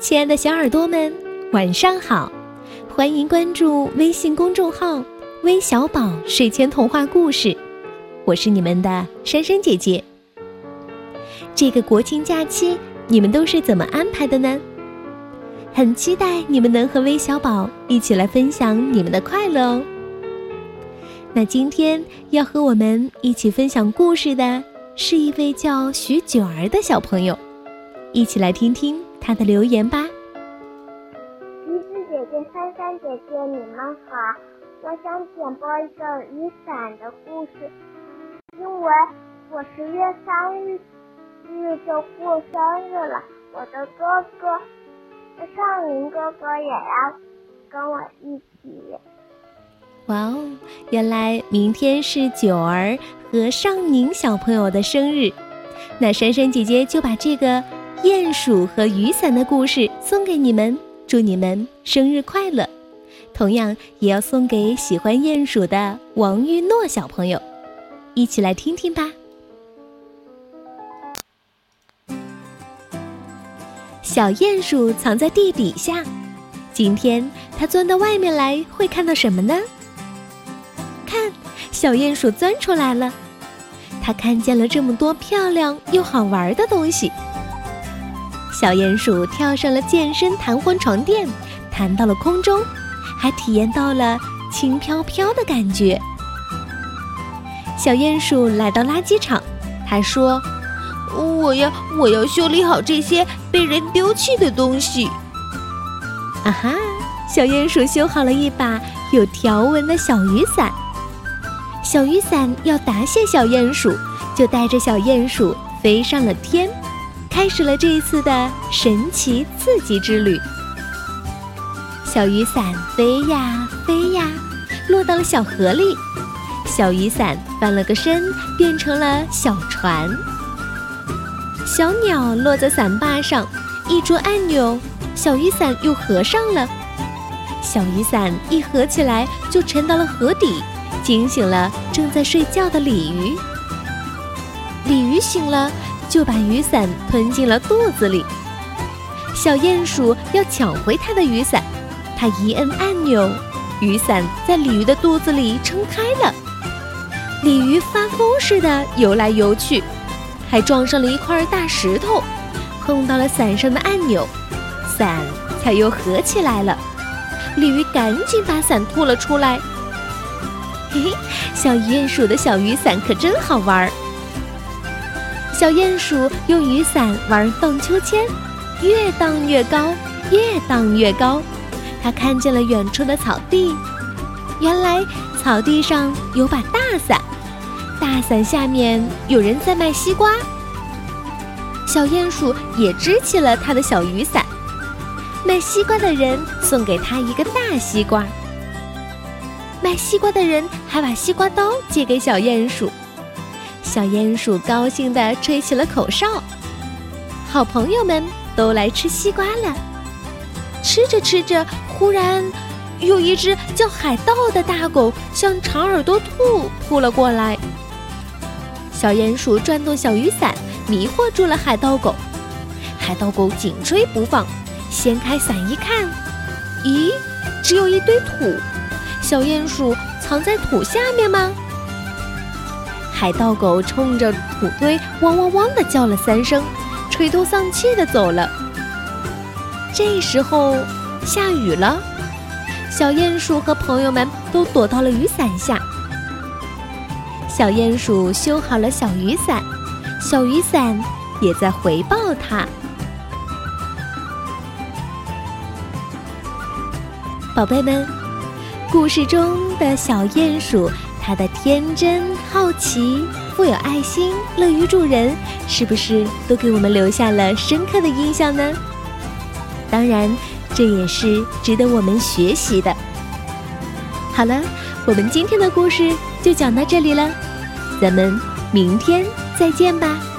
亲爱的小耳朵们，晚上好！欢迎关注微信公众号“微小宝睡前童话故事”，我是你们的珊珊姐姐。这个国庆假期，你们都是怎么安排的呢？很期待你们能和微小宝一起来分享你们的快乐哦。那今天要和我们一起分享故事的是一位叫徐九儿的小朋友，一起来听听。他的留言吧。橘子姐姐、珊珊姐姐，你们好！我想点播一个雨伞的故事，因为我十月三日日就过生日了，我的哥哥尚宁哥哥也要跟我一起。哇哦，原来明天是九儿和尚宁小朋友的生日，那珊珊姐姐就把这个。鼹鼠和雨伞的故事送给你们，祝你们生日快乐！同样也要送给喜欢鼹鼠的王玉诺小朋友，一起来听听吧。小鼹鼠藏在地底下，今天它钻到外面来，会看到什么呢？看，小鼹鼠钻出来了，它看见了这么多漂亮又好玩的东西。小鼹鼠跳上了健身弹簧床垫，弹到了空中，还体验到了轻飘飘的感觉。小鼹鼠来到垃圾场，他说：“我要我要修理好这些被人丢弃的东西。”啊哈！小鼹鼠修好了一把有条纹的小雨伞。小雨伞要答谢小鼹鼠，就带着小鼹鼠飞上了天。开始了这一次的神奇刺激之旅。小雨伞飞呀飞呀，落到了小河里。小雨伞翻了个身，变成了小船。小鸟落在伞把上，一捉按钮，小雨伞又合上了。小雨伞一合起来，就沉到了河底，惊醒了正在睡觉的鲤鱼。鲤鱼醒了。就把雨伞吞进了肚子里。小鼹鼠要抢回它的雨伞，它一摁按钮，雨伞在鲤鱼的肚子里撑开了。鲤鱼发疯似的游来游去，还撞上了一块大石头，碰到了伞上的按钮，伞才又合起来了。鲤鱼赶紧把伞吐了出来。嘿嘿，小鼹鼠的小雨伞可真好玩儿。小鼹鼠用雨伞玩荡秋千，越荡越高，越荡越高。它看见了远处的草地，原来草地上有把大伞，大伞下面有人在卖西瓜。小鼹鼠也支起了他的小雨伞，卖西瓜的人送给他一个大西瓜，卖西瓜的人还把西瓜刀借给小鼹鼠。小鼹鼠高兴地吹起了口哨，好朋友们都来吃西瓜了。吃着吃着，忽然有一只叫海盗的大狗向长耳朵兔扑了过来。小鼹鼠转动小雨伞，迷惑住了海盗狗。海盗狗紧追不放，掀开伞一看，咦，只有一堆土。小鼹鼠藏在土下面吗？海盗狗冲着土堆汪汪汪的叫了三声，垂头丧气的走了。这时候下雨了，小鼹鼠和朋友们都躲到了雨伞下。小鼹鼠修好了小雨伞，小雨伞也在回报它。宝贝们，故事中的小鼹鼠。他的天真、好奇、富有爱心、乐于助人，是不是都给我们留下了深刻的印象呢？当然，这也是值得我们学习的。好了，我们今天的故事就讲到这里了，咱们明天再见吧。